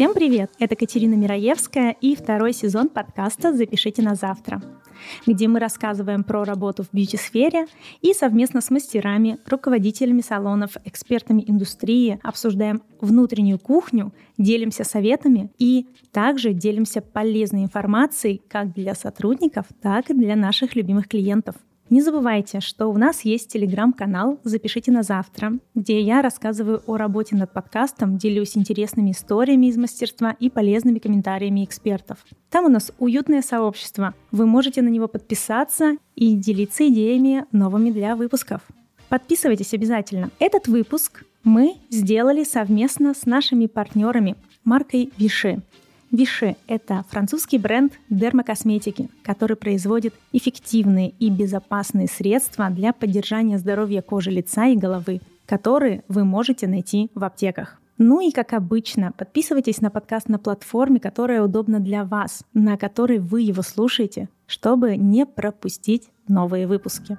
Всем привет! Это Катерина Мираевская и второй сезон подкаста «Запишите на завтра», где мы рассказываем про работу в бьюти-сфере и совместно с мастерами, руководителями салонов, экспертами индустрии обсуждаем внутреннюю кухню, делимся советами и также делимся полезной информацией как для сотрудников, так и для наших любимых клиентов – не забывайте, что у нас есть телеграм-канал «Запишите на завтра», где я рассказываю о работе над подкастом, делюсь интересными историями из мастерства и полезными комментариями экспертов. Там у нас уютное сообщество. Вы можете на него подписаться и делиться идеями новыми для выпусков. Подписывайтесь обязательно. Этот выпуск мы сделали совместно с нашими партнерами маркой Виши. Виши – это французский бренд дермокосметики, который производит эффективные и безопасные средства для поддержания здоровья кожи лица и головы, которые вы можете найти в аптеках. Ну и как обычно, подписывайтесь на подкаст на платформе, которая удобна для вас, на которой вы его слушаете, чтобы не пропустить новые выпуски.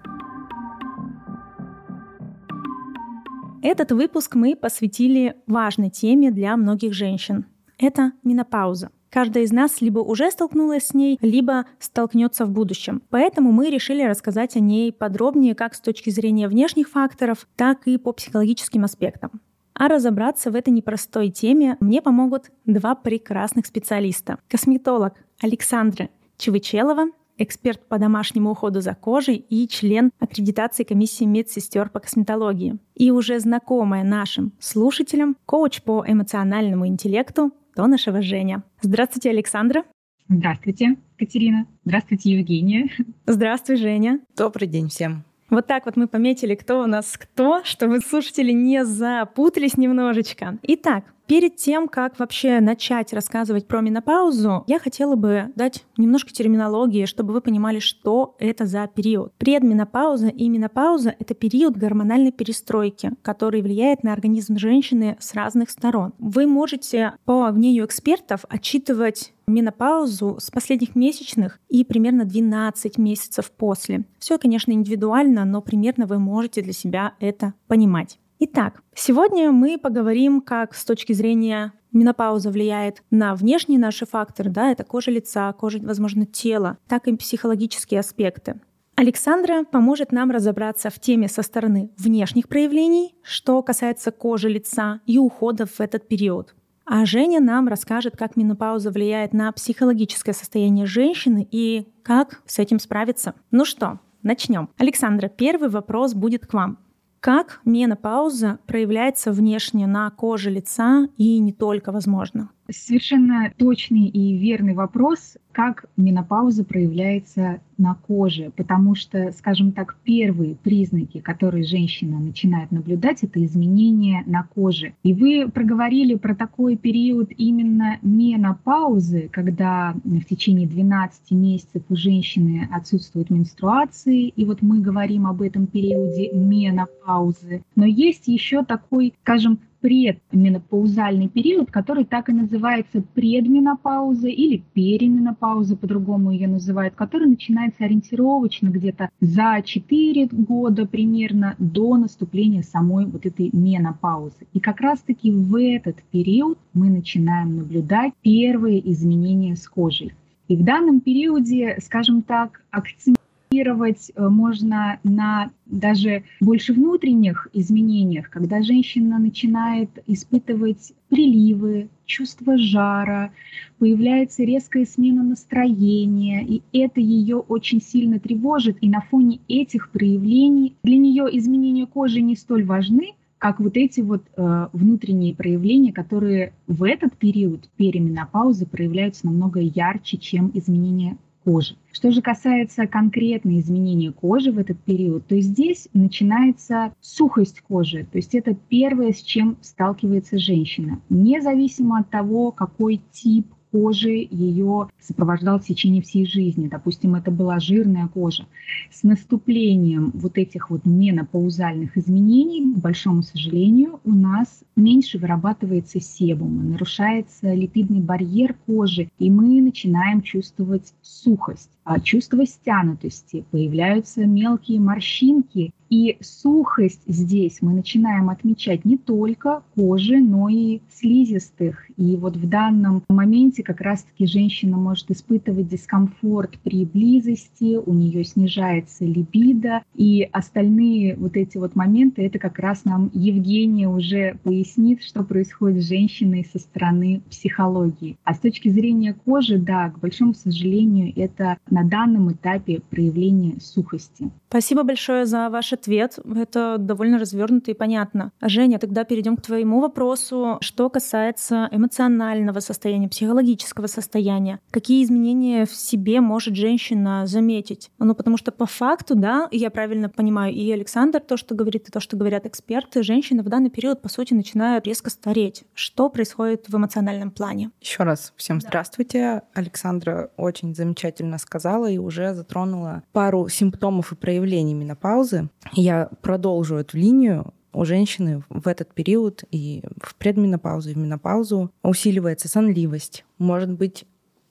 Этот выпуск мы посвятили важной теме для многих женщин это менопауза. Каждая из нас либо уже столкнулась с ней, либо столкнется в будущем. Поэтому мы решили рассказать о ней подробнее как с точки зрения внешних факторов, так и по психологическим аспектам. А разобраться в этой непростой теме мне помогут два прекрасных специалиста. Косметолог Александра Чевычелова, эксперт по домашнему уходу за кожей и член аккредитации комиссии медсестер по косметологии. И уже знакомая нашим слушателям коуч по эмоциональному интеллекту то нашего Женя. Здравствуйте, Александра. Здравствуйте, Катерина. Здравствуйте, Евгения. Здравствуй, Женя. Добрый день всем. Вот так вот мы пометили, кто у нас кто, чтобы слушатели не запутались немножечко. Итак, Перед тем, как вообще начать рассказывать про менопаузу, я хотела бы дать немножко терминологии, чтобы вы понимали, что это за период. Предменопауза и менопауза — это период гормональной перестройки, который влияет на организм женщины с разных сторон. Вы можете, по мнению экспертов, отчитывать менопаузу с последних месячных и примерно 12 месяцев после. Все, конечно, индивидуально, но примерно вы можете для себя это понимать. Итак, сегодня мы поговорим, как с точки зрения менопауза влияет на внешние наши факторы, да, это кожа лица, кожа, возможно, тела, так и психологические аспекты. Александра поможет нам разобраться в теме со стороны внешних проявлений, что касается кожи лица и ухода в этот период. А Женя нам расскажет, как менопауза влияет на психологическое состояние женщины и как с этим справиться. Ну что, начнем. Александра, первый вопрос будет к вам. Как менопауза проявляется внешне на коже лица и не только, возможно? Совершенно точный и верный вопрос, как менопауза проявляется на коже, потому что, скажем так, первые признаки, которые женщина начинает наблюдать, это изменения на коже. И вы проговорили про такой период именно менопаузы, когда в течение 12 месяцев у женщины отсутствуют менструации, и вот мы говорим об этом периоде менопаузы. Но есть еще такой, скажем, предменопаузальный период, который так и называется предменопауза или переменопауза, по-другому ее называют, который начинается ориентировочно где-то за 4 года примерно до наступления самой вот этой менопаузы. И как раз-таки в этот период мы начинаем наблюдать первые изменения с кожей. И в данном периоде, скажем так, акцент реагировать э, можно на даже больше внутренних изменениях, когда женщина начинает испытывать приливы, чувство жара, появляется резкая смена настроения, и это ее очень сильно тревожит. И на фоне этих проявлений для нее изменения кожи не столь важны, как вот эти вот э, внутренние проявления, которые в этот период переменопаузы проявляются намного ярче, чем изменения кожи. Что же касается конкретно изменения кожи в этот период, то здесь начинается сухость кожи. То есть это первое, с чем сталкивается женщина. Независимо от того, какой тип кожи ее сопровождал в течение всей жизни. Допустим, это была жирная кожа. С наступлением вот этих вот менопаузальных изменений, к большому сожалению, у нас меньше вырабатывается себума, нарушается липидный барьер кожи, и мы начинаем чувствовать сухость, а чувство стянутости, появляются мелкие морщинки И сухость здесь мы начинаем отмечать не только кожи, но и слизистых. И вот в данном моменте как раз-таки женщина может испытывать дискомфорт при близости, у нее снижается либидо. И остальные вот эти вот моменты, это как раз нам Евгения уже пояснит, что происходит с женщиной со стороны психологии. А с точки зрения кожи, да, к большому сожалению, это на данном этапе проявление сухости. Спасибо большое за ваш ответ. Это довольно развернуто и понятно. Женя, тогда перейдем к твоему вопросу. Что касается эмоционального состояния, психологического состояния, какие изменения в себе может женщина заметить? Ну, потому что по факту, да, я правильно понимаю, и Александр то, что говорит, и то, что говорят эксперты, женщина в данный период, по сути, начинает резко стареть. Что происходит в эмоциональном плане? Еще раз всем здравствуйте. Александра очень замечательно сказала и уже затронула пару симптомов и проявлений проявлений менопаузы. Я продолжу эту линию. У женщины в этот период и в предменопаузу, и в менопаузу усиливается сонливость, может быть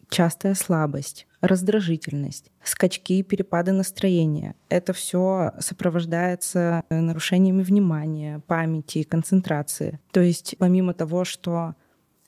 частая слабость, раздражительность, скачки и перепады настроения. Это все сопровождается нарушениями внимания, памяти, концентрации. То есть помимо того, что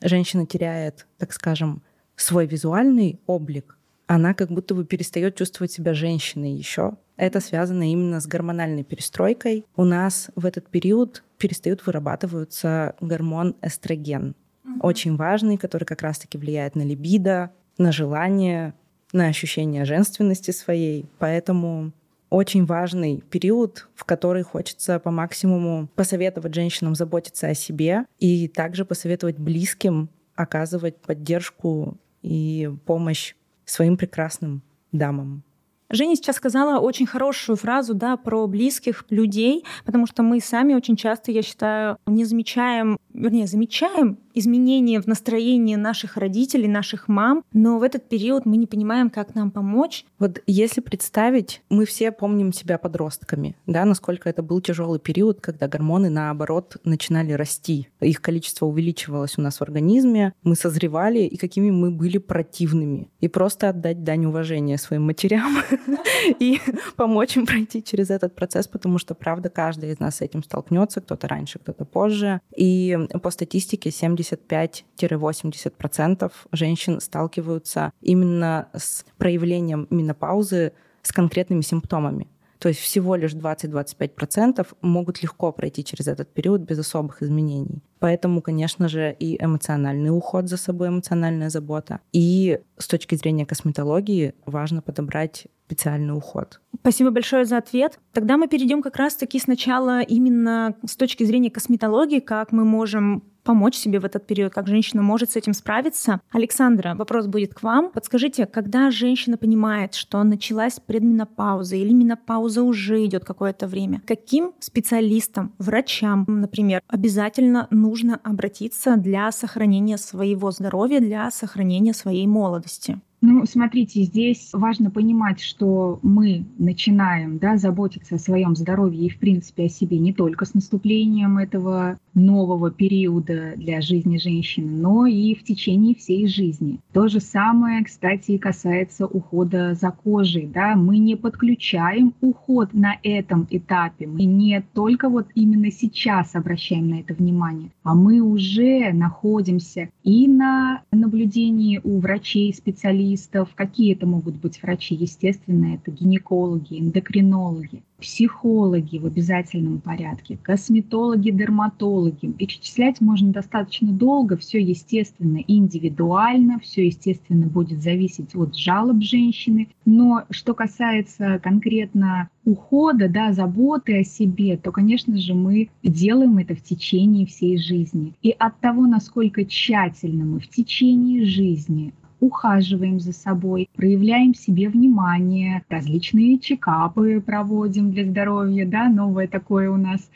женщина теряет, так скажем, свой визуальный облик, она как будто бы перестает чувствовать себя женщиной еще. Это связано именно с гормональной перестройкой. У нас в этот период перестают вырабатываться гормон эстроген, очень важный, который как раз-таки влияет на либидо, на желание, на ощущение женственности своей. Поэтому очень важный период, в который хочется по максимуму посоветовать женщинам заботиться о себе и также посоветовать близким оказывать поддержку и помощь своим прекрасным дамам. Женя сейчас сказала очень хорошую фразу да, про близких людей, потому что мы сами очень часто, я считаю, не замечаем, вернее, замечаем изменения в настроении наших родителей, наших мам, но в этот период мы не понимаем, как нам помочь. Вот если представить, мы все помним себя подростками, да, насколько это был тяжелый период, когда гормоны, наоборот, начинали расти. Их количество увеличивалось у нас в организме, мы созревали, и какими мы были противными. И просто отдать дань уважения своим матерям и помочь им пройти через этот процесс, потому что, правда, каждый из нас с этим столкнется, кто-то раньше, кто-то позже. И по статистике 70 75-80% женщин сталкиваются именно с проявлением менопаузы с конкретными симптомами. То есть всего лишь 20-25% могут легко пройти через этот период без особых изменений. Поэтому, конечно же, и эмоциональный уход за собой, эмоциональная забота. И с точки зрения косметологии важно подобрать специальный уход. Спасибо большое за ответ. Тогда мы перейдем как раз-таки сначала именно с точки зрения косметологии, как мы можем помочь себе в этот период, как женщина может с этим справиться. Александра, вопрос будет к вам. Подскажите, когда женщина понимает, что началась предменопауза или менопауза уже идет какое-то время, каким специалистам, врачам, например, обязательно нужно обратиться для сохранения своего здоровья, для сохранения своей молодости? Ну, смотрите, здесь важно понимать, что мы начинаем да, заботиться о своем здоровье и, в принципе, о себе не только с наступлением этого нового периода для жизни женщины, но и в течение всей жизни. То же самое, кстати, касается ухода за кожей. Да? Мы не подключаем уход на этом этапе. Мы не только вот именно сейчас обращаем на это внимание, а мы уже находимся и на наблюдении у врачей, специалистов. Какие это могут быть врачи? Естественно, это гинекологи, эндокринологи психологи в обязательном порядке, косметологи, дерматологи. Перечислять можно достаточно долго, все естественно индивидуально, все естественно будет зависеть от жалоб женщины. Но что касается конкретно ухода, да, заботы о себе, то, конечно же, мы делаем это в течение всей жизни. И от того, насколько тщательно мы в течение жизни ухаживаем за собой, проявляем себе внимание, различные чекапы проводим для здоровья, да, новое такое у нас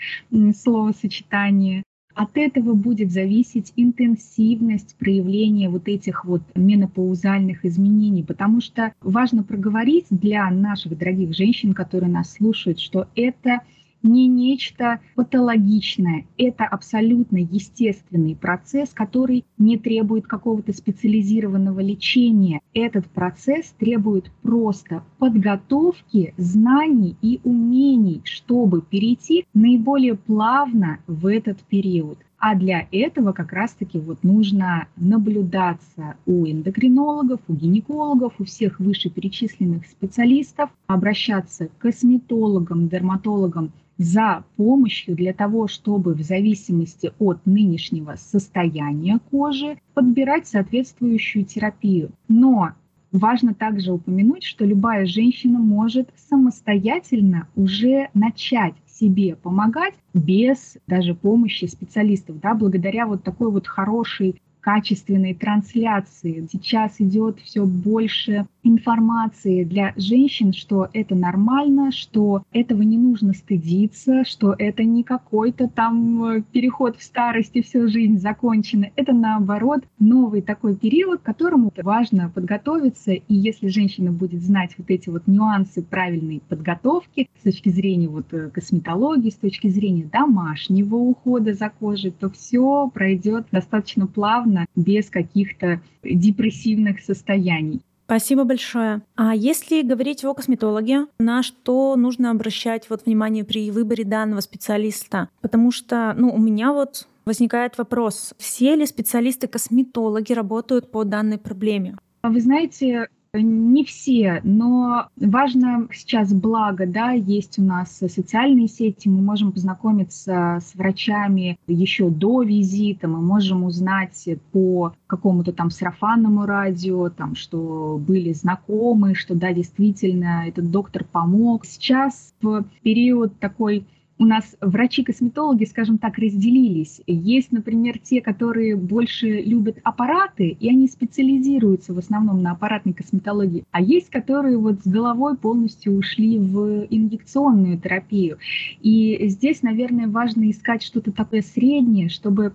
словосочетание. От этого будет зависеть интенсивность проявления вот этих вот менопаузальных изменений, потому что важно проговорить для наших дорогих женщин, которые нас слушают, что это не нечто патологичное. Это абсолютно естественный процесс, который не требует какого-то специализированного лечения. Этот процесс требует просто подготовки, знаний и умений, чтобы перейти наиболее плавно в этот период. А для этого как раз-таки вот нужно наблюдаться у эндокринологов, у гинекологов, у всех вышеперечисленных специалистов, обращаться к косметологам, дерматологам за помощью для того, чтобы в зависимости от нынешнего состояния кожи подбирать соответствующую терапию. Но Важно также упомянуть, что любая женщина может самостоятельно уже начать себе помогать без даже помощи специалистов, да, благодаря вот такой вот хорошей качественной трансляции. Сейчас идет все больше информации для женщин, что это нормально, что этого не нужно стыдиться, что это не какой-то там э, переход в старость и всю жизнь закончена. Это наоборот новый такой период, к которому важно подготовиться. И если женщина будет знать вот эти вот нюансы правильной подготовки с точки зрения вот э, косметологии, с точки зрения домашнего ухода за кожей, то все пройдет достаточно плавно, без каких-то депрессивных состояний. Спасибо большое. А если говорить о косметологе, на что нужно обращать вот внимание при выборе данного специалиста? Потому что, ну, у меня вот возникает вопрос, все ли специалисты-косметологи работают по данной проблеме? Вы знаете, не все, но важно сейчас благо, да, есть у нас социальные сети, мы можем познакомиться с врачами еще до визита, мы можем узнать по какому-то там сарафанному радио, там, что были знакомы, что да, действительно, этот доктор помог. Сейчас в период такой у нас врачи-косметологи, скажем так, разделились. Есть, например, те, которые больше любят аппараты, и они специализируются в основном на аппаратной косметологии. А есть, которые вот с головой полностью ушли в инъекционную терапию. И здесь, наверное, важно искать что-то такое среднее, чтобы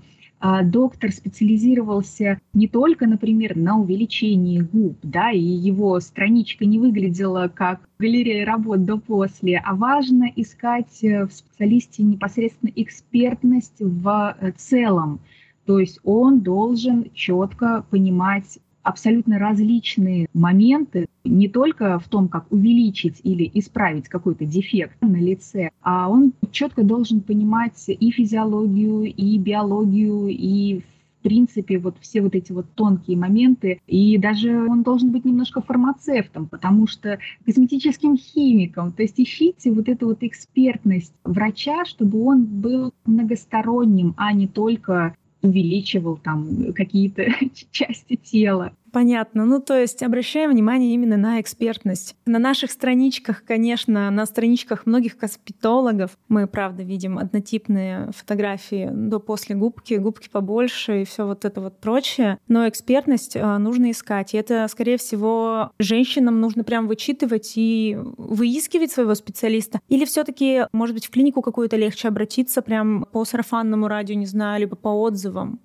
доктор специализировался не только, например, на увеличении губ, да, и его страничка не выглядела как галерея работ до-после, а важно искать э, в специалисте непосредственно экспертность в э, целом. То есть он должен четко понимать абсолютно различные моменты, не только в том, как увеличить или исправить какой-то дефект на лице, а он четко должен понимать и физиологию, и биологию, и в принципе, вот все вот эти вот тонкие моменты. И даже он должен быть немножко фармацевтом, потому что косметическим химиком. То есть ищите вот эту вот экспертность врача, чтобы он был многосторонним, а не только увеличивал там какие-то части тела. Понятно. Ну, то есть обращаем внимание именно на экспертность. На наших страничках, конечно, на страничках многих косметологов мы, правда, видим однотипные фотографии до-после губки, губки побольше и все вот это вот прочее. Но экспертность а, нужно искать. И это, скорее всего, женщинам нужно прям вычитывать и выискивать своего специалиста. Или все таки может быть, в клинику какую-то легче обратиться прям по сарафанному радио, не знаю, либо по отзывам?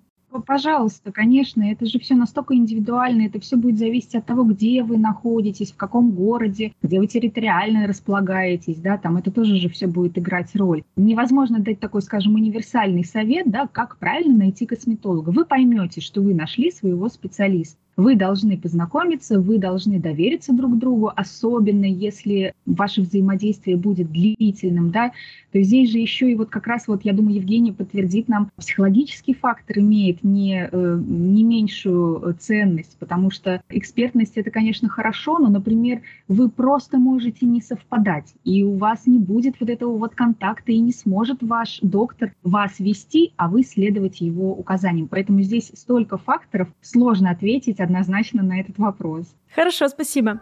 Пожалуйста, конечно, это же все настолько индивидуально, это все будет зависеть от того, где вы находитесь, в каком городе, где вы территориально располагаетесь, да, там это тоже же все будет играть роль. Невозможно дать такой, скажем, универсальный совет, да, как правильно найти косметолога. Вы поймете, что вы нашли своего специалиста. Вы должны познакомиться, вы должны довериться друг другу, особенно если ваше взаимодействие будет длительным, да, то здесь же еще и вот как раз вот, я думаю, Евгений подтвердит нам, психологический фактор имеет не, э, не меньшую ценность, потому что экспертность это, конечно, хорошо, но, например, вы просто можете не совпадать, и у вас не будет вот этого вот контакта, и не сможет ваш доктор вас вести, а вы следовать его указаниям. Поэтому здесь столько факторов, сложно ответить однозначно на этот вопрос. Хорошо, спасибо.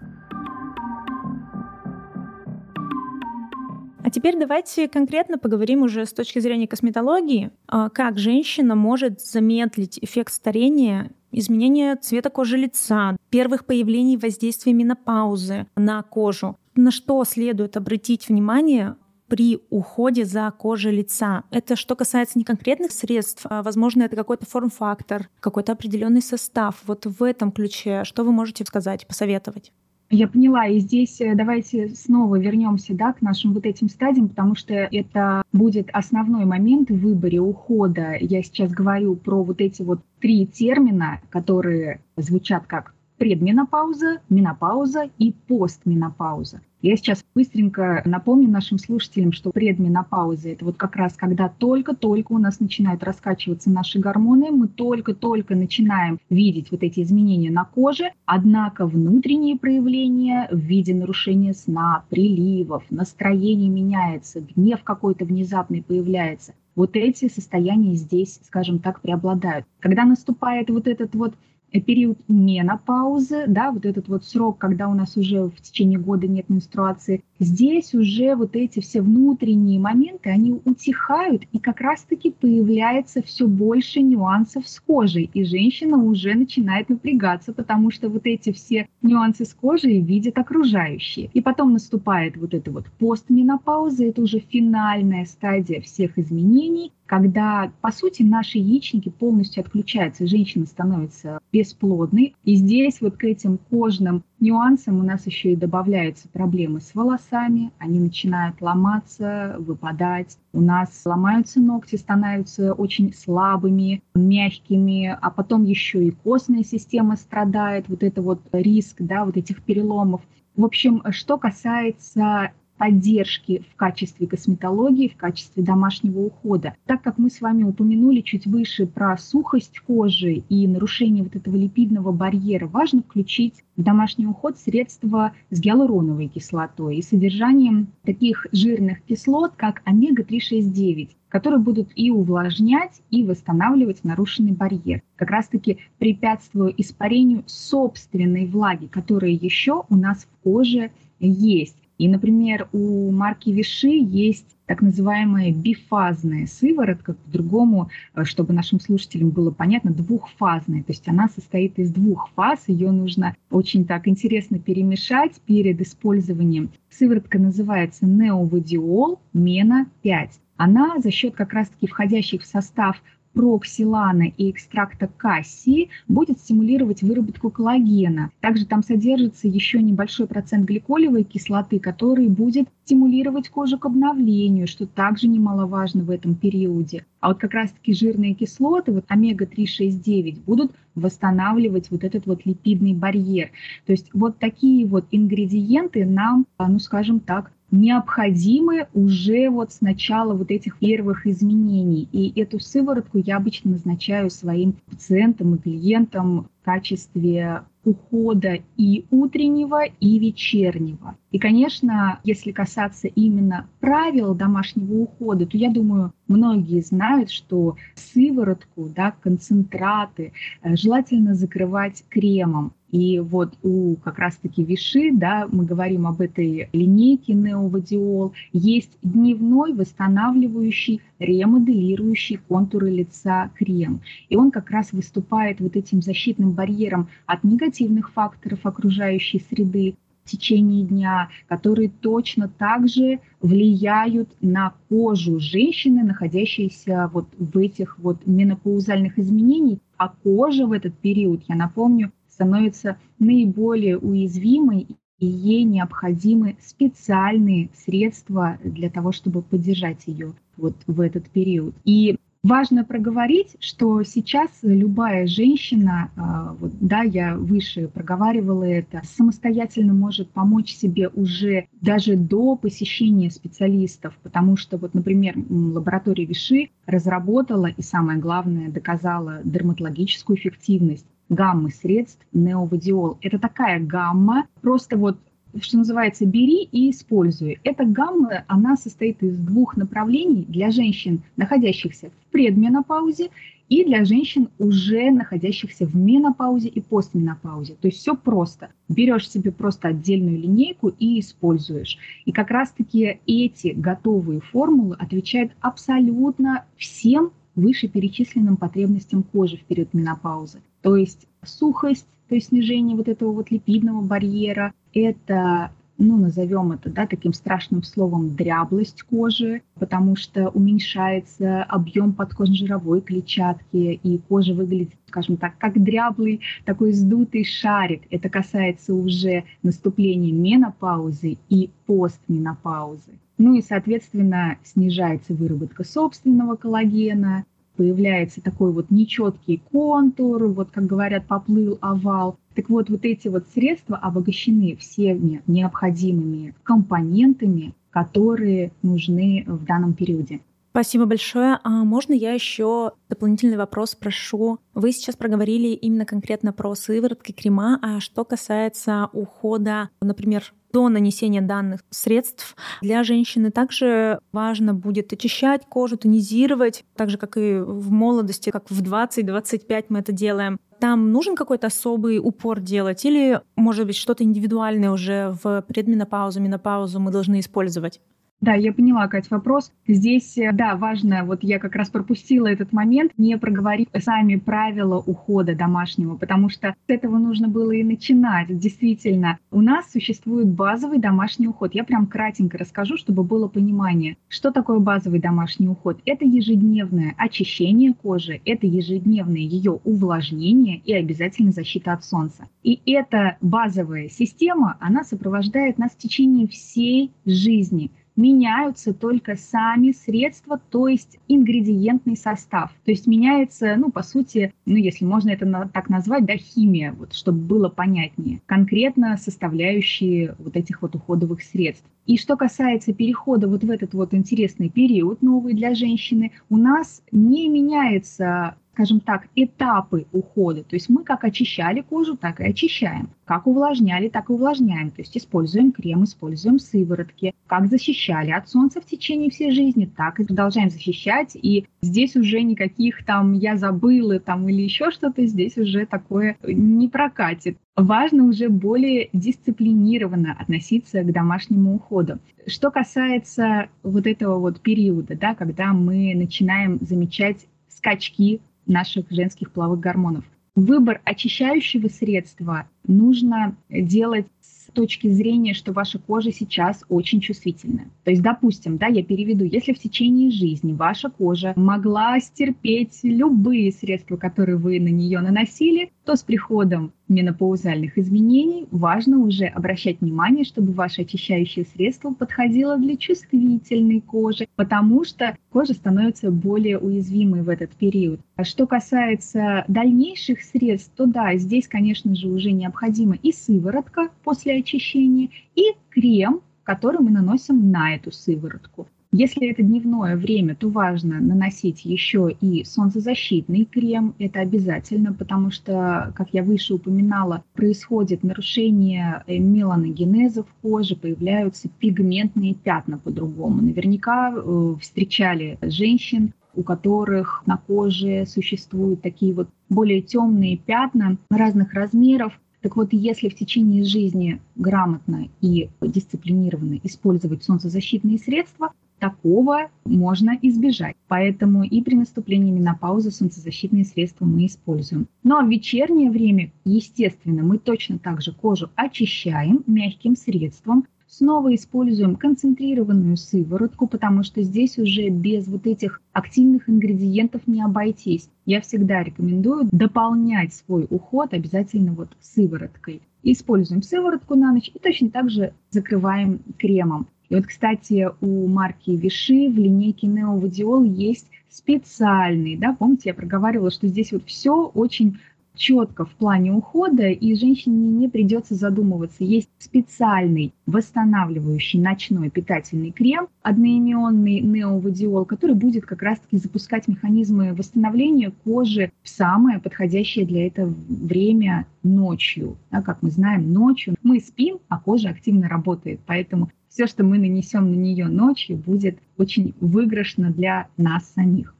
А теперь давайте конкретно поговорим уже с точки зрения косметологии, а, как женщина может замедлить эффект старения изменение цвета кожи лица, первых появлений воздействия менопаузы на кожу. На что следует обратить внимание при уходе за кожей лица. Это что касается не конкретных средств, а, возможно, это какой-то форм-фактор, какой-то определенный состав. Вот в этом ключе что вы можете сказать, посоветовать? Я поняла, и здесь э, давайте снова вернемся да, к нашим вот этим стадиям, потому что это будет основной момент в выборе ухода. Я сейчас говорю про вот эти вот три термина, которые звучат как предменопауза, менопауза и постменопауза. Я сейчас быстренько напомню нашим слушателям, что предменопауза – это вот как раз когда только-только у нас начинают раскачиваться наши гормоны, мы только-только начинаем видеть вот эти изменения на коже, однако внутренние проявления в виде нарушения сна, приливов, настроение меняется, гнев какой-то внезапный появляется. Вот эти состояния здесь, скажем так, преобладают. Когда наступает вот этот вот период менопаузы, да, вот этот вот срок, когда у нас уже в течение года нет менструации, здесь уже вот эти все внутренние моменты, они утихают, и как раз-таки появляется все больше нюансов с кожей, и женщина уже начинает напрягаться, потому что вот эти все нюансы с кожей видят окружающие. И потом наступает вот это вот постменопауза, это уже финальная стадия всех изменений, когда, по сути, наши яичники полностью отключаются, женщина становится бесплодной. И здесь вот к этим кожным нюансам у нас еще и добавляются проблемы с волосами, они начинают ломаться, выпадать. У нас ломаются ногти, становятся очень слабыми, мягкими, а потом еще и костная система страдает, вот это вот риск, да, вот этих переломов. В общем, что касается поддержки в качестве косметологии, в качестве домашнего ухода. Так как мы с вами упомянули чуть выше про сухость кожи и нарушение вот этого липидного барьера, важно включить в домашний уход средства с гиалуроновой кислотой и содержанием таких жирных кислот, как омега-369 которые будут и увлажнять, и восстанавливать нарушенный барьер. Как раз-таки препятствуя испарению собственной влаги, которая еще у нас в коже есть. И, например, у марки Виши есть так называемая бифазная сыворотка, по-другому, э, чтобы нашим слушателям было понятно, двухфазная. То есть она состоит из двух фаз, ее нужно очень так интересно перемешать перед использованием. Сыворотка называется неовадиол Мена 5. Она за счет как раз-таки входящих в состав проксилана и экстракта кассии будет стимулировать выработку коллагена. Также там содержится еще небольшой процент гликолевой кислоты, который будет стимулировать кожу к обновлению, что также немаловажно в этом периоде. А вот как раз-таки жирные кислоты, вот омега-3,6,9, будут восстанавливать вот этот вот липидный барьер. То есть вот такие вот ингредиенты нам, ну скажем так, необходимы уже вот с начала вот этих первых изменений. И эту сыворотку я обычно назначаю своим пациентам и клиентам в качестве ухода и утреннего, и вечернего. И, конечно, если касаться именно правил домашнего ухода, то я думаю, многие знают, что сыворотку, да, концентраты э, желательно закрывать кремом. И вот у как раз-таки Виши, да, мы говорим об этой линейке неовадиол, есть дневной восстанавливающий, ремоделирующий контуры лица крем. И он как раз выступает вот этим защитным барьером от негативных факторов окружающей среды, в течение дня, которые точно так же влияют на кожу женщины, находящейся вот в этих вот менопаузальных изменениях. А кожа в этот период, я напомню, становится наиболее уязвимой, и ей необходимы специальные средства для того, чтобы поддержать ее вот в этот период. И Важно проговорить, что сейчас любая женщина, а, вот, да, я выше проговаривала это, самостоятельно может помочь себе уже даже до посещения специалистов, потому что, вот, например, лаборатория Виши разработала и, самое главное, доказала дерматологическую эффективность гаммы средств неовадиол. Это такая гамма, просто вот что называется, бери и используй. Эта гамма, она состоит из двух направлений для женщин, находящихся в предменопаузе, и для женщин, уже находящихся в менопаузе и постменопаузе. То есть все просто. Берешь себе просто отдельную линейку и используешь. И как раз-таки эти готовые формулы отвечают абсолютно всем вышеперечисленным потребностям кожи в период менопаузы. То есть сухость, то есть снижение вот этого вот липидного барьера, это ну, назовем это, да, таким страшным словом дряблость кожи, потому что уменьшается объем подкожно-жировой клетчатки, и кожа выглядит, скажем так, как дряблый такой сдутый шарик. Это касается уже наступления менопаузы и постменопаузы. Ну и, соответственно, снижается выработка собственного коллагена, появляется такой вот нечеткий контур, вот как говорят, поплыл овал. Так вот, вот эти вот средства обогащены всеми необходимыми компонентами, которые нужны в данном периоде. Спасибо большое. А можно я еще дополнительный вопрос спрошу? Вы сейчас проговорили именно конкретно про сыворотки, крема, а что касается ухода, например, до нанесения данных средств для женщины также важно будет очищать кожу, тонизировать, так же, как и в молодости, как в 20-25 мы это делаем. Там нужен какой-то особый упор делать или, может быть, что-то индивидуальное уже в предменопаузу, менопаузу мы должны использовать? Да, я поняла, Кать, вопрос. Здесь, э, да, важно, вот я как раз пропустила этот момент, не проговорив сами правила ухода домашнего, потому что с этого нужно было и начинать. Действительно, у нас существует базовый домашний уход. Я прям кратенько расскажу, чтобы было понимание, что такое базовый домашний уход. Это ежедневное очищение кожи, это ежедневное ее увлажнение и обязательно защита от солнца. И эта базовая система, она сопровождает нас в течение всей жизни – меняются только сами средства, то есть ингредиентный состав. То есть меняется, ну, по сути, ну, если можно это на, так назвать, да, химия, вот, чтобы было понятнее. Конкретно составляющие вот этих вот уходовых средств. И что касается перехода вот в этот вот интересный период новый для женщины, у нас не меняется скажем так, этапы ухода. То есть мы как очищали кожу, так и очищаем. Как увлажняли, так и увлажняем. То есть используем крем, используем сыворотки. Как защищали от солнца в течение всей жизни, так и продолжаем защищать. И здесь уже никаких там «я забыла» там или еще что-то, здесь уже такое не прокатит. Важно уже более дисциплинированно относиться к домашнему уходу. Что касается вот этого вот периода, да, когда мы начинаем замечать скачки наших женских половых гормонов. Выбор очищающего средства нужно делать с точки зрения, что ваша кожа сейчас очень чувствительная. То есть, допустим, да, я переведу, если в течение жизни ваша кожа могла стерпеть любые средства, которые вы на нее наносили, то с приходом менопаузальных изменений важно уже обращать внимание, чтобы ваше очищающее средство подходило для чувствительной кожи, потому что кожа становится более уязвимой в этот период. А что касается дальнейших средств, то да, здесь, конечно же, уже необходима и сыворотка после очищения, и крем, который мы наносим на эту сыворотку. Если это дневное время, то важно наносить еще и солнцезащитный крем. Это обязательно, потому что, как я выше упоминала, происходит нарушение э, меланогенеза в коже, появляются пигментные пятна по-другому. Наверняка э, встречали женщин, у которых на коже существуют такие вот более темные пятна разных размеров. Так вот, если в течение жизни грамотно и дисциплинированно использовать солнцезащитные средства, такого можно избежать. Поэтому и при наступлении менопаузы солнцезащитные средства мы используем. Ну а в вечернее время, естественно, мы точно так же кожу очищаем мягким средством, снова используем концентрированную сыворотку, потому что здесь уже без вот этих активных ингредиентов не обойтись. Я всегда рекомендую дополнять свой уход обязательно вот сывороткой. Используем сыворотку на ночь и точно так же закрываем кремом. И вот, кстати, у марки Виши в линейке Неовадиол есть специальный, да, помните, я проговаривала, что здесь вот все очень четко в плане ухода, и женщине не придется задумываться. Есть специальный восстанавливающий ночной питательный крем, одноименный неовадиол, который будет как раз-таки запускать механизмы восстановления кожи в самое подходящее для этого время ночью. Да, как мы знаем, ночью мы спим, а кожа активно работает. Поэтому все, что мы нанесем на нее ночью, будет очень выигрышно для нас самих.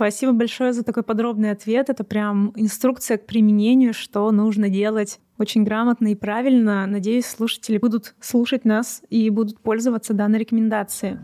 Спасибо большое за такой подробный ответ. Это прям инструкция к применению, что нужно делать очень грамотно и правильно. Надеюсь, слушатели будут слушать нас и будут пользоваться данной рекомендацией.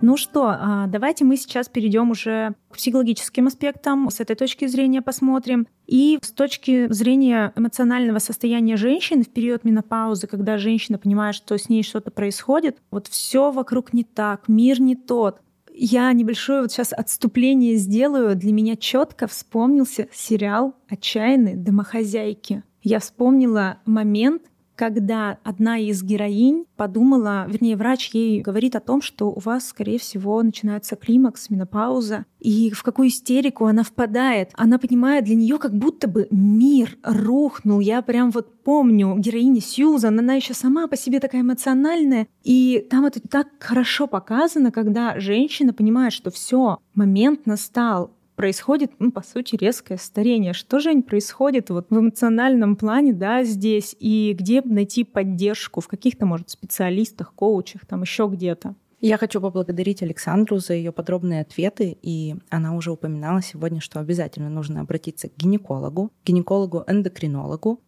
Ну что, а, давайте мы сейчас перейдем уже к психологическим аспектам, с этой точки зрения посмотрим. И с точки зрения эмоционального состояния женщин в период менопаузы, когда женщина понимает, что с ней что-то происходит, вот все вокруг не так, мир не тот. Я небольшое вот сейчас отступление сделаю. Для меня четко вспомнился сериал «Отчаянные домохозяйки». Я вспомнила момент, когда одна из героинь подумала, вернее, врач ей говорит о том, что у вас, скорее всего, начинается климакс, менопауза, и в какую истерику она впадает. Она понимает, для нее как будто бы мир рухнул. Я прям вот помню героиня Сьюзан, она еще сама по себе такая эмоциональная, и там это так хорошо показано, когда женщина понимает, что все, момент настал, происходит, ну, по сути, резкое старение. Что же происходит вот в эмоциональном плане, да, здесь, и где найти поддержку, в каких-то, может, специалистах, коучах, там еще где-то? Я хочу поблагодарить Александру за ее подробные ответы, и она уже упоминала сегодня, что обязательно нужно обратиться к гинекологу, гинекологу-эндокринологу.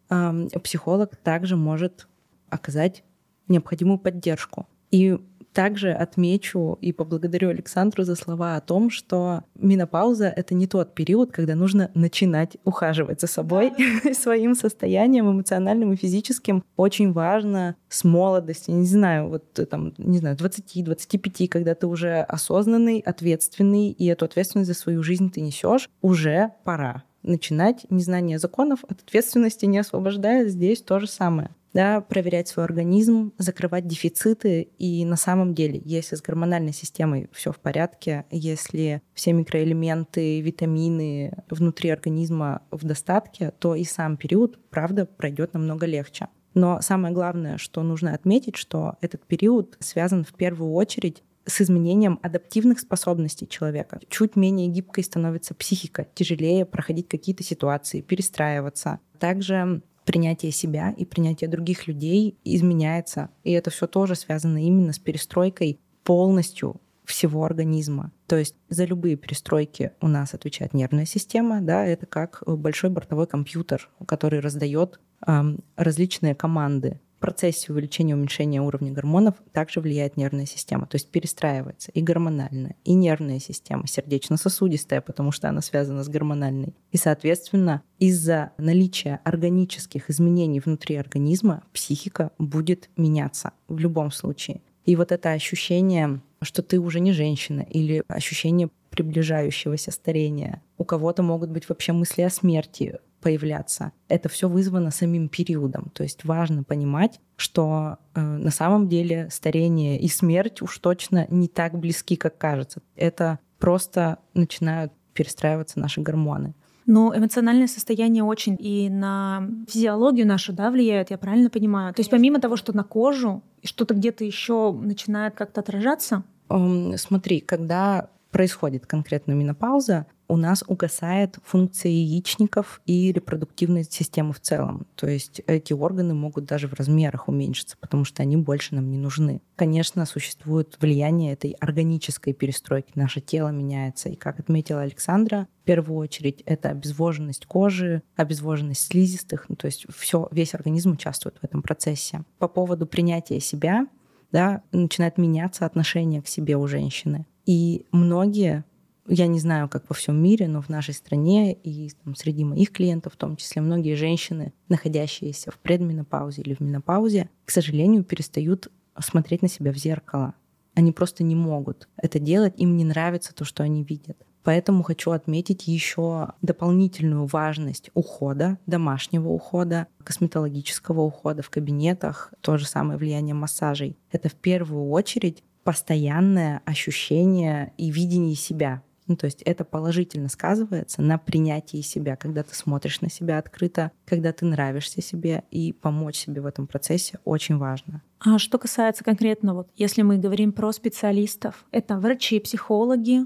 Психолог также может оказать необходимую поддержку. И также отмечу и поблагодарю Александру за слова о том, что менопауза — это не тот период, когда нужно начинать ухаживать за собой, своим состоянием эмоциональным и физическим. Очень важно с молодости, не знаю, вот там, не знаю, 20-25, когда ты уже осознанный, ответственный, и эту ответственность за свою жизнь ты несешь, уже пора начинать. Незнание законов от ответственности не освобождая, здесь то же самое да, проверять свой организм, закрывать дефициты. И на самом деле, если с гормональной системой все в порядке, если все микроэлементы, витамины внутри организма в достатке, то и сам период, правда, пройдет намного легче. Но самое главное, что нужно отметить, что этот период связан в первую очередь с изменением адаптивных способностей человека. Чуть менее гибкой становится психика, тяжелее проходить какие-то ситуации, перестраиваться. Также принятие себя и принятие других людей изменяется. И это все тоже связано именно с перестройкой полностью всего организма. То есть за любые перестройки у нас отвечает нервная система, да, это как большой бортовой компьютер, который раздает эм, различные команды процессе увеличения и уменьшения уровня гормонов также влияет нервная система, то есть перестраивается и гормональная, и нервная система, сердечно-сосудистая, потому что она связана с гормональной. И, соответственно, из-за наличия органических изменений внутри организма психика будет меняться в любом случае. И вот это ощущение, что ты уже не женщина, или ощущение приближающегося старения. У кого-то могут быть вообще мысли о смерти, появляться. Это все вызвано самим периодом. То есть важно понимать, что э, на самом деле старение и смерть уж точно не так близки, как кажется. Это просто начинают перестраиваться наши гормоны. Но эмоциональное состояние очень и на физиологию нашу да, влияет, я правильно понимаю? То есть помимо того, что на кожу, что-то где-то еще начинает как-то отражаться? Um, смотри, когда происходит конкретно менопауза, у нас угасает функция яичников и репродуктивной системы в целом. То есть эти органы могут даже в размерах уменьшиться, потому что они больше нам не нужны. Конечно, существует влияние этой органической перестройки. Наше тело меняется. И как отметила Александра, в первую очередь это обезвоженность кожи, обезвоженность слизистых. Ну, то есть все, весь организм участвует в этом процессе. По поводу принятия себя, да, начинает меняться отношение к себе у женщины. И многие я не знаю, как во всем мире, но в нашей стране и там, среди моих клиентов, в том числе многие женщины, находящиеся в предменопаузе или в менопаузе, к сожалению, перестают смотреть на себя в зеркало. Они просто не могут это делать, им не нравится то, что они видят. Поэтому хочу отметить еще дополнительную важность ухода, домашнего ухода, косметологического ухода в кабинетах, то же самое влияние массажей. Это в первую очередь постоянное ощущение и видение себя. Ну, то есть это положительно сказывается на принятии себя, когда ты смотришь на себя открыто, когда ты нравишься себе, и помочь себе в этом процессе очень важно. А что касается конкретно, вот если мы говорим про специалистов, это врачи, психологи,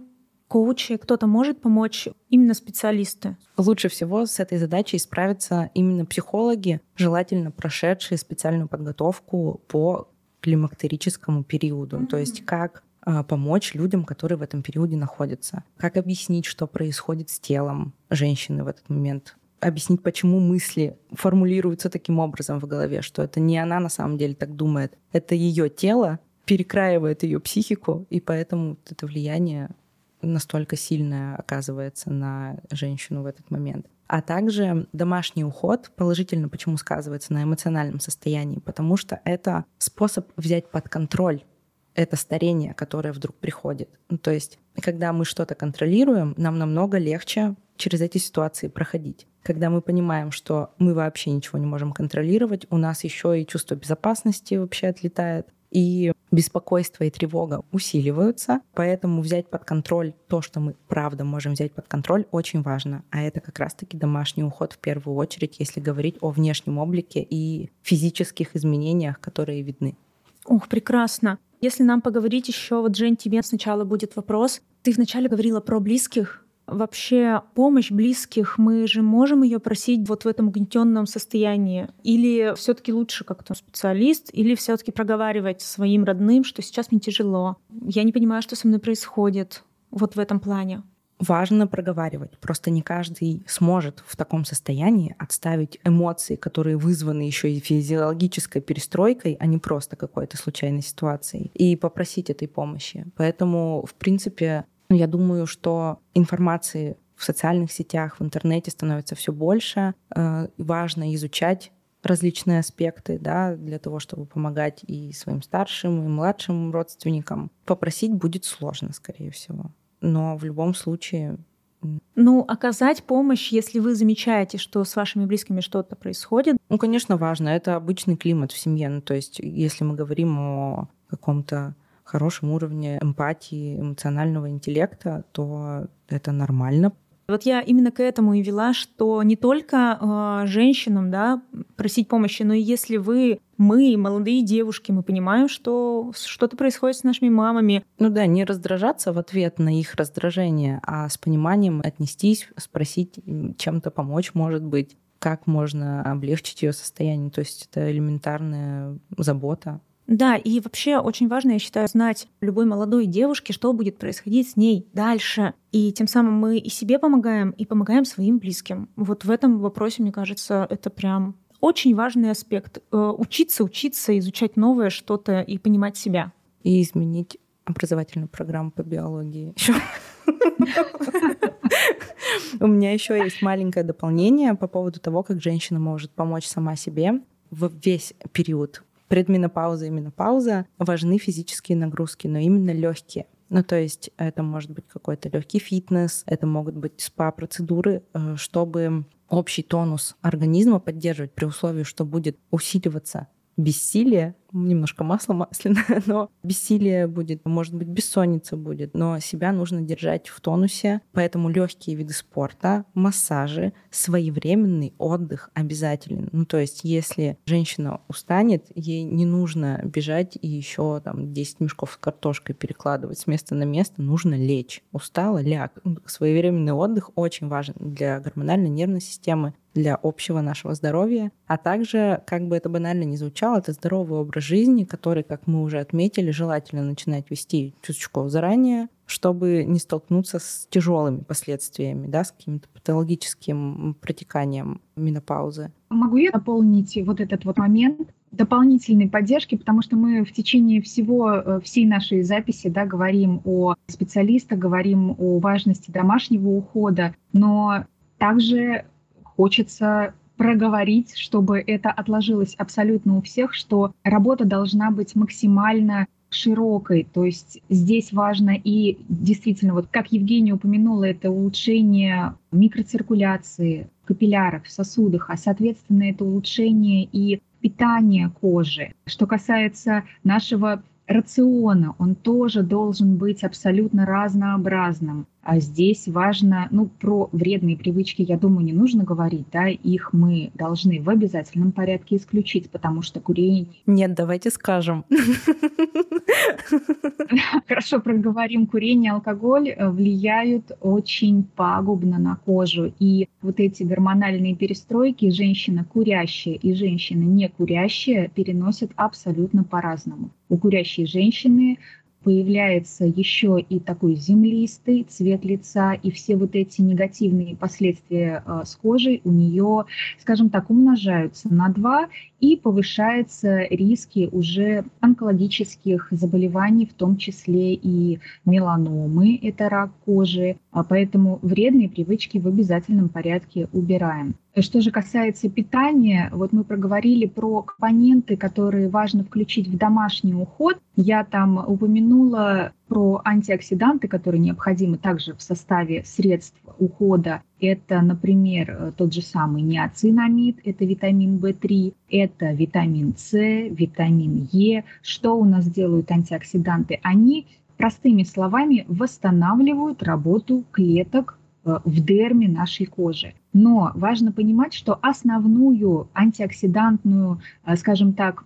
коучи, кто-то может помочь именно специалисты? Лучше всего с этой задачей справятся именно психологи, желательно прошедшие специальную подготовку по климактерическому периоду. Mm-hmm. То есть как а, помочь людям, которые в этом периоде находятся. Как объяснить, что происходит с телом женщины в этот момент. Объяснить, почему мысли формулируются таким образом в голове, что это не она на самом деле так думает. Это ее тело перекраивает ее психику, и поэтому это влияние настолько сильное оказывается на женщину в этот момент. А также домашний уход положительно почему сказывается на эмоциональном состоянии, потому что это способ взять под контроль это старение, которое вдруг приходит. Ну, то есть, когда мы что-то контролируем, нам намного легче через эти ситуации проходить. Когда мы понимаем, что мы вообще ничего не можем контролировать, у нас еще и чувство безопасности вообще отлетает, и беспокойство и тревога усиливаются, поэтому взять под контроль то, что мы правда можем взять под контроль, очень важно. А это как раз-таки домашний уход в первую очередь, если говорить о внешнем облике и физических изменениях, которые видны. Ух, прекрасно. Если нам поговорить еще, вот, Жень, тебе сначала будет вопрос. Ты вначале говорила про близких, Вообще помощь близких, мы же можем ее просить вот в этом угнетенном состоянии? Или все-таки лучше как-то специалист, или все-таки проговаривать своим родным, что сейчас мне тяжело, я не понимаю, что со мной происходит вот в этом плане? важно проговаривать. Просто не каждый сможет в таком состоянии отставить эмоции, которые вызваны еще и физиологической перестройкой, а не просто какой-то случайной ситуацией, и попросить этой помощи. Поэтому, в принципе, ну, я думаю, что информации в социальных сетях, в интернете становится все больше. Э, важно изучать различные аспекты, да, для того, чтобы помогать и своим старшим, и младшим родственникам. Попросить будет сложно, скорее всего. Но в любом случае ну, оказать помощь, если вы замечаете, что с вашими близкими что-то происходит. Ну, конечно, важно. Это обычный климат в семье. Ну, то есть, если мы говорим о каком-то хорошем уровне эмпатии, эмоционального интеллекта, то это нормально. Вот я именно к этому и вела, что не только э, женщинам да, просить помощи, но и если вы, мы, молодые девушки, мы понимаем, что что-то происходит с нашими мамами. Ну да, не раздражаться в ответ на их раздражение, а с пониманием отнестись, спросить, чем-то помочь, может быть, как можно облегчить ее состояние. То есть это элементарная забота да, и вообще очень важно, я считаю, знать любой молодой девушке, что будет происходить с ней дальше. И тем самым мы и себе помогаем, и помогаем своим близким. Вот в этом вопросе, мне кажется, это прям очень важный аспект. Э, учиться, учиться, изучать новое что-то и понимать себя. И изменить образовательную программу по биологии. У меня еще есть маленькое дополнение по поводу того, как женщина может помочь сама себе в весь период предменопауза и менопауза важны физические нагрузки, но именно легкие. Ну, то есть это может быть какой-то легкий фитнес, это могут быть спа-процедуры, э, чтобы общий тонус организма поддерживать при условии, что будет усиливаться бессилие, немножко масло масляное, но бессилие будет, может быть, бессонница будет, но себя нужно держать в тонусе, поэтому легкие виды спорта, массажи, своевременный отдых обязателен. Ну, то есть, если женщина устанет, ей не нужно бежать и еще там 10 мешков с картошкой перекладывать с места на место, нужно лечь. Устала, ляг. Своевременный отдых очень важен для гормональной нервной системы, для общего нашего здоровья, а также, как бы это банально ни звучало, это здоровый образ жизни, который, как мы уже отметили, желательно начинать вести чуточку заранее, чтобы не столкнуться с тяжелыми последствиями, да, с каким-то патологическим протеканием менопаузы. Могу я дополнить вот этот вот момент дополнительной поддержки, потому что мы в течение всего, э, всей нашей записи да, говорим о специалистах, говорим о важности домашнего ухода, но также хочется проговорить, чтобы это отложилось абсолютно у всех, что работа должна быть максимально широкой. То есть здесь важно и действительно, вот как Евгения упомянула, это улучшение микроциркуляции капилляров в сосудах, а соответственно это улучшение и питания кожи. Что касается нашего рациона, он тоже должен быть абсолютно разнообразным. А здесь важно, ну, про вредные привычки, я думаю, не нужно говорить, да, их мы должны в обязательном порядке исключить, потому что курение... Нет, давайте скажем. Хорошо проговорим, курение, алкоголь э, влияют очень пагубно на кожу. И вот эти гормональные перестройки женщина курящая и женщина не курящая переносят абсолютно по-разному. У курящей женщины появляется еще и такой землистый цвет лица, и все вот эти негативные последствия э, с кожей у нее, скажем так, умножаются на два, и повышаются риски уже онкологических заболеваний, в том числе и меланомы, это рак кожи, а поэтому вредные привычки в обязательном порядке убираем. Что же касается питания, вот мы проговорили про компоненты, которые важно включить в домашний уход. Я там упомянула про антиоксиданты, которые необходимы также в составе средств ухода. Это, например, тот же самый неоцинамид, это витамин В3, это витамин С, витамин Е. Что у нас делают антиоксиданты? Они простыми словами восстанавливают работу клеток Э, в дерме нашей кожи. Но важно понимать, что основную антиоксидантную, э, скажем так,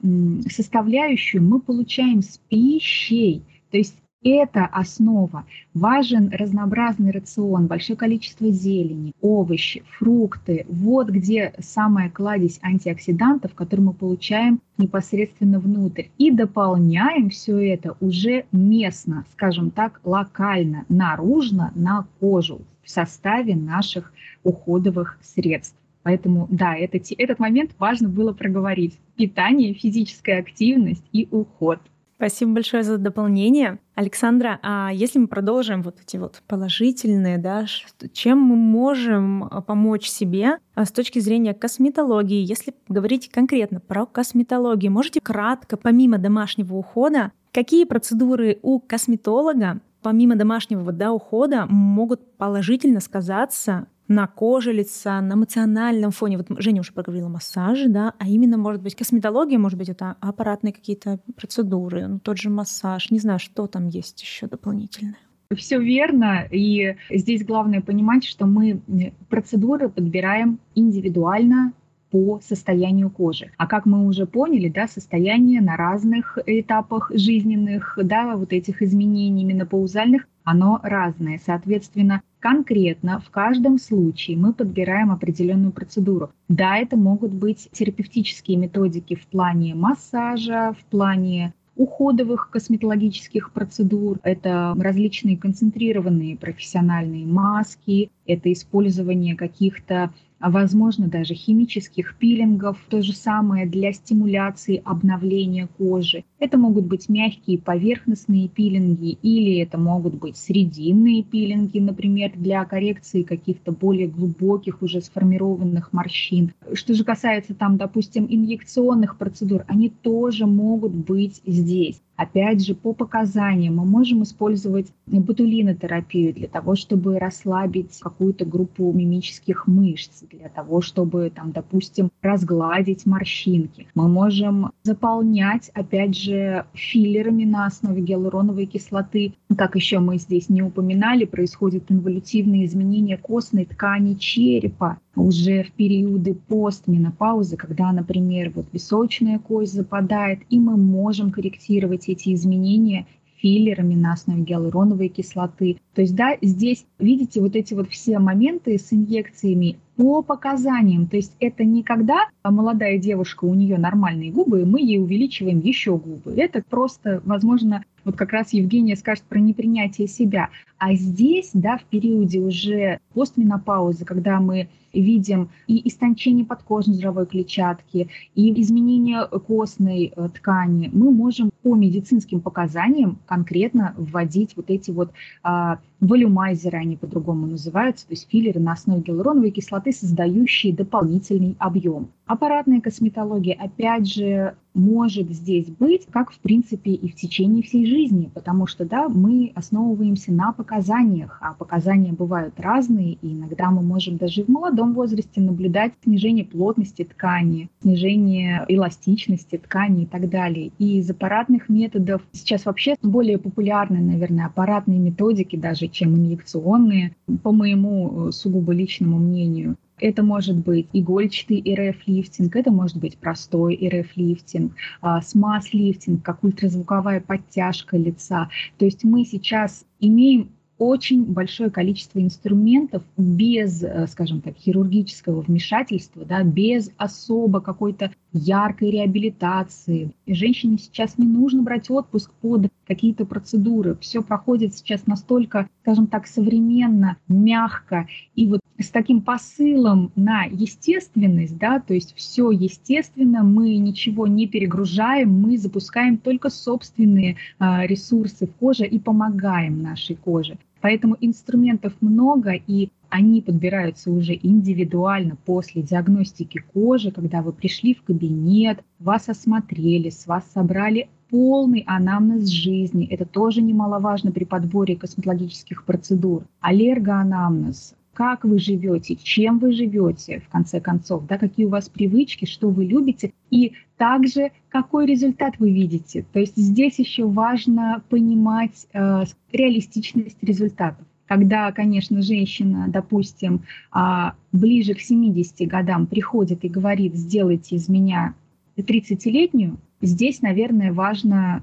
составляющую мы получаем с пищей. То есть это основа. Важен разнообразный рацион, большое количество зелени, овощи, фрукты. Вот где самая кладезь антиоксидантов, которые мы получаем непосредственно внутрь. И дополняем все это уже местно, скажем так, локально, наружно на кожу в составе наших уходовых средств. Поэтому, да, это, этот момент важно было проговорить. Питание, физическая активность и уход – Спасибо большое за дополнение. Александра, а если мы продолжим вот эти вот положительные, да, чем мы можем а, помочь себе а, с точки зрения косметологии? Если говорить конкретно про косметологию, можете кратко, помимо домашнего ухода, какие процедуры у косметолога, помимо домашнего да, ухода, могут положительно сказаться на коже лица, на эмоциональном фоне. Вот Женя уже проговорила массажи, да, а именно, может быть, косметология, может быть, это аппаратные какие-то процедуры, ну, тот же массаж, не знаю, что там есть еще дополнительное. Все верно, и здесь главное понимать, что мы процедуры подбираем индивидуально по состоянию кожи. А как мы уже поняли, да, состояние на разных этапах жизненных, да, вот этих изменений менопаузальных, оно разное. Соответственно, конкретно в каждом случае мы подбираем определенную процедуру. Да, это могут быть терапевтические методики в плане массажа, в плане уходовых косметологических процедур, это различные концентрированные профессиональные маски, это использование каких-то а возможно даже химических пилингов, то же самое для стимуляции обновления кожи. Это могут быть мягкие поверхностные пилинги или это могут быть срединные пилинги, например, для коррекции каких-то более глубоких уже сформированных морщин. Что же касается там, допустим, инъекционных процедур, они тоже могут быть здесь. Опять же, по показаниям мы можем использовать ботулинотерапию для того, чтобы расслабить какую-то группу мимических мышц, для того, чтобы, там, допустим, разгладить морщинки. Мы можем заполнять, опять же, филлерами на основе гиалуроновой кислоты. Как еще мы здесь не упоминали, происходят инволютивные изменения костной ткани черепа уже в периоды постменопаузы, когда, например, вот височная кость западает, и мы можем корректировать эти изменения филлерами на основе гиалуроновой кислоты. То есть, да, здесь, видите, вот эти вот все моменты с инъекциями по показаниям. То есть это не когда молодая девушка, у нее нормальные губы, и мы ей увеличиваем еще губы. Это просто, возможно, вот как раз Евгения скажет про непринятие себя. А здесь, да, в периоде уже постменопаузы, когда мы видим и истончение подкожной жировой клетчатки, и изменение костной э, ткани, мы можем по медицинским показаниям конкретно вводить вот эти вот а, волюмайзеры, они по-другому называются, то есть филлеры на основе гиалуроновой кислоты, создающие дополнительный объем. Аппаратная косметология, опять же, может здесь быть, как в принципе и в течение всей жизни, потому что, да, мы основываемся на показаниях, а показания бывают разные, и иногда мы можем даже в молодом возрасте наблюдать снижение плотности ткани, снижение эластичности ткани и так далее. И из аппаратных методов сейчас вообще более популярны, наверное, аппаратные методики даже, чем инъекционные, по моему э, сугубо личному мнению. Это может быть игольчатый РФ-лифтинг, это может быть простой РФ-лифтинг, а, смаз-лифтинг, как ультразвуковая подтяжка лица. То есть мы сейчас имеем очень большое количество инструментов без, э, скажем так, хирургического вмешательства, да, без особо какой-то яркой реабилитации. Женщине сейчас не нужно брать отпуск под какие-то процедуры. Все проходит сейчас настолько, скажем так, современно, мягко. И вот с таким посылом на естественность, да, то есть все естественно, мы ничего не перегружаем, мы запускаем только собственные э, ресурсы в коже и помогаем нашей коже. Поэтому инструментов много, и они подбираются уже индивидуально после диагностики кожи, когда вы пришли в кабинет, вас осмотрели, с вас собрали полный анамнез жизни. Это тоже немаловажно при подборе косметологических процедур. Аллергоанамнез, как вы живете, чем вы живете, в конце концов, да, какие у вас привычки, что вы любите, и также какой результат вы видите. То есть здесь еще важно понимать э, реалистичность результатов. Когда, конечно, женщина, допустим, э, ближе к 70 годам приходит и говорит, сделайте из меня 30-летнюю, здесь, наверное, важно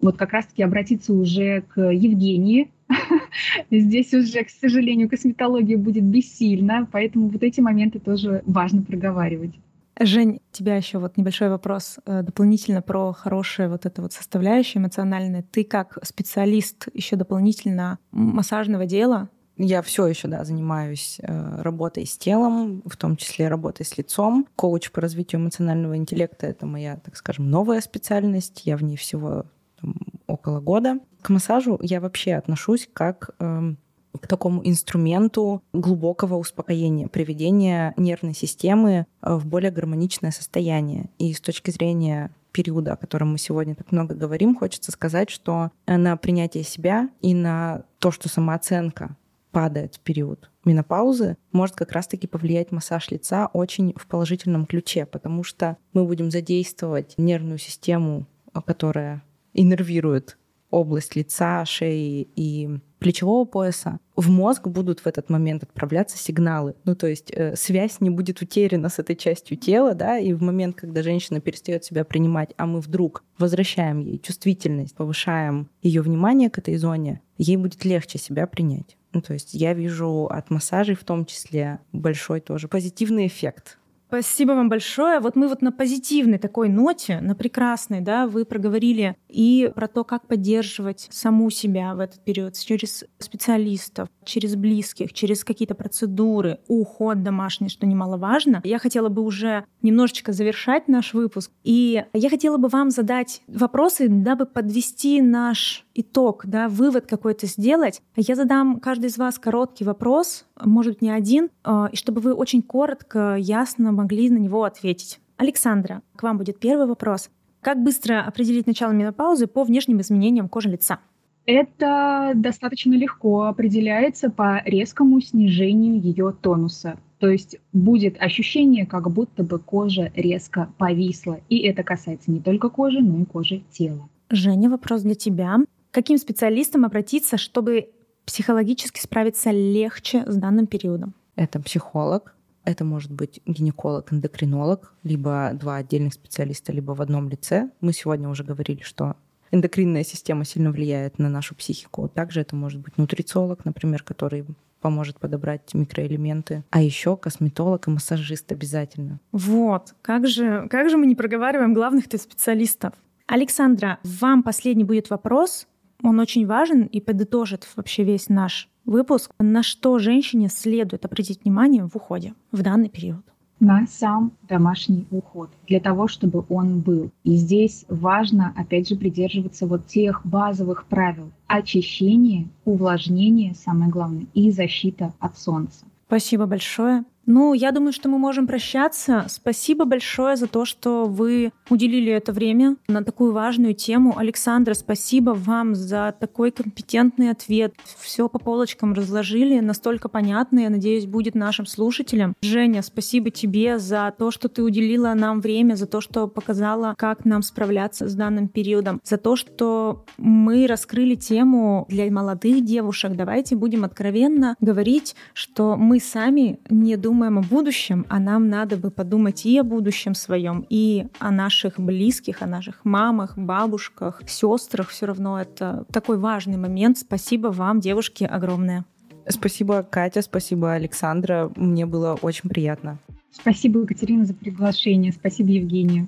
вот как раз-таки обратиться уже к Евгении, Здесь уже, к сожалению, косметология будет бессильна, поэтому вот эти моменты тоже важно проговаривать. Жень, тебя еще вот небольшой вопрос э, дополнительно про хорошее вот это вот составляющее эмоциональное. Ты как специалист еще дополнительно массажного дела, я все еще да, занимаюсь э, работой с телом, в том числе работой с лицом. Коуч по развитию эмоционального интеллекта это моя, так скажем, новая специальность. Я в ней всего там, около года. К массажу я вообще отношусь как э, к такому инструменту глубокого успокоения, приведения нервной системы э, в более гармоничное состояние. И с точки зрения периода, о котором мы сегодня так много говорим, хочется сказать, что на принятие себя и на то, что самооценка падает в период менопаузы, может как раз-таки повлиять массаж лица очень в положительном ключе, потому что мы будем задействовать нервную систему, которая иннервирует область лица, шеи и плечевого пояса, в мозг будут в этот момент отправляться сигналы. Ну, то есть э, связь не будет утеряна с этой частью тела, да, и в момент, когда женщина перестает себя принимать, а мы вдруг возвращаем ей чувствительность, повышаем ее внимание к этой зоне, ей будет легче себя принять. Ну, то есть я вижу от массажей в том числе большой тоже позитивный эффект Спасибо вам большое. Вот мы вот на позитивной такой ноте, на прекрасной, да, вы проговорили и про то, как поддерживать саму себя в этот период через специалистов, через близких, через какие-то процедуры, уход домашний, что немаловажно. Я хотела бы уже немножечко завершать наш выпуск. И я хотела бы вам задать вопросы, дабы подвести наш итог, да, вывод какой-то сделать. Я задам каждый из вас короткий вопрос, может быть, не один, а, и чтобы вы очень коротко, ясно могли на него ответить. Александра, к вам будет первый вопрос. Как быстро определить начало менопаузы по внешним изменениям кожи лица? Это достаточно легко определяется по резкому снижению ее тонуса. То есть будет ощущение, как будто бы кожа резко повисла. И это касается не только кожи, но и кожи тела. Женя, вопрос для тебя. Каким специалистам обратиться, чтобы психологически справиться легче с данным периодом? Это психолог, это может быть гинеколог, эндокринолог, либо два отдельных специалиста, либо в одном лице. Мы сегодня уже говорили, что эндокринная система сильно влияет на нашу психику. Также это может быть нутрициолог, например, который поможет подобрать микроэлементы. А еще косметолог и массажист обязательно. Вот. Как же, как же мы не проговариваем главных-то специалистов? Александра, вам последний будет вопрос. Он очень важен и подытожит вообще весь наш выпуск. На что женщине следует обратить внимание в уходе в данный период? на сам домашний уход, для того, чтобы он был. И здесь важно, опять же, придерживаться вот тех базовых правил. Очищение, увлажнение, самое главное, и защита от солнца. Спасибо большое. Ну, я думаю, что мы можем прощаться. Спасибо большое за то, что вы уделили это время на такую важную тему. Александра, спасибо вам за такой компетентный ответ. Все по полочкам разложили, настолько понятно, я надеюсь, будет нашим слушателям. Женя, спасибо тебе за то, что ты уделила нам время, за то, что показала, как нам справляться с данным периодом, за то, что мы раскрыли тему для молодых девушек. Давайте будем откровенно говорить, что мы сами не думаем думаем о будущем, а нам надо бы подумать и о будущем своем, и о наших близких, о наших мамах, бабушках, сестрах. Все равно это такой важный момент. Спасибо вам, девушки, огромное. Спасибо, Катя, спасибо, Александра. Мне было очень приятно. Спасибо, Екатерина, за приглашение. Спасибо, Евгения.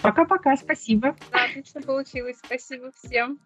Пока-пока, спасибо. Да, отлично получилось. Спасибо всем.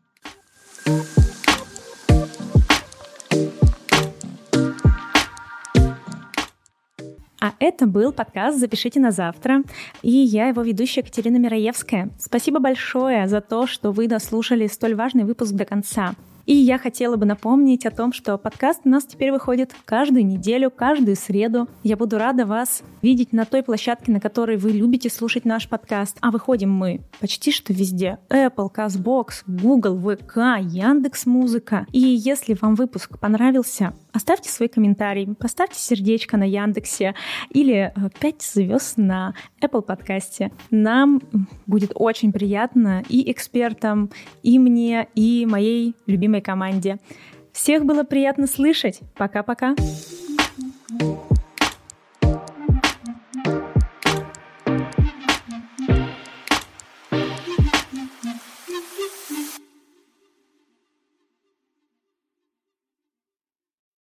А это был подкаст «Запишите на завтра», и я его ведущая Екатерина Мираевская. Спасибо большое за то, что вы дослушали столь важный выпуск до конца. И я хотела бы напомнить о том, что подкаст у нас теперь выходит каждую неделю, каждую среду. Я буду рада вас видеть на той площадке, на которой вы любите слушать наш подкаст. А выходим мы почти что везде. Apple, CastBox, Google, VK, Яндекс Музыка. И если вам выпуск понравился, оставьте свой комментарий, поставьте сердечко на Яндексе или 5 э, звезд на Apple подкасте. Нам будет очень приятно и экспертам, и мне, и моей любимой команде. Всех было приятно слышать. Пока-пока.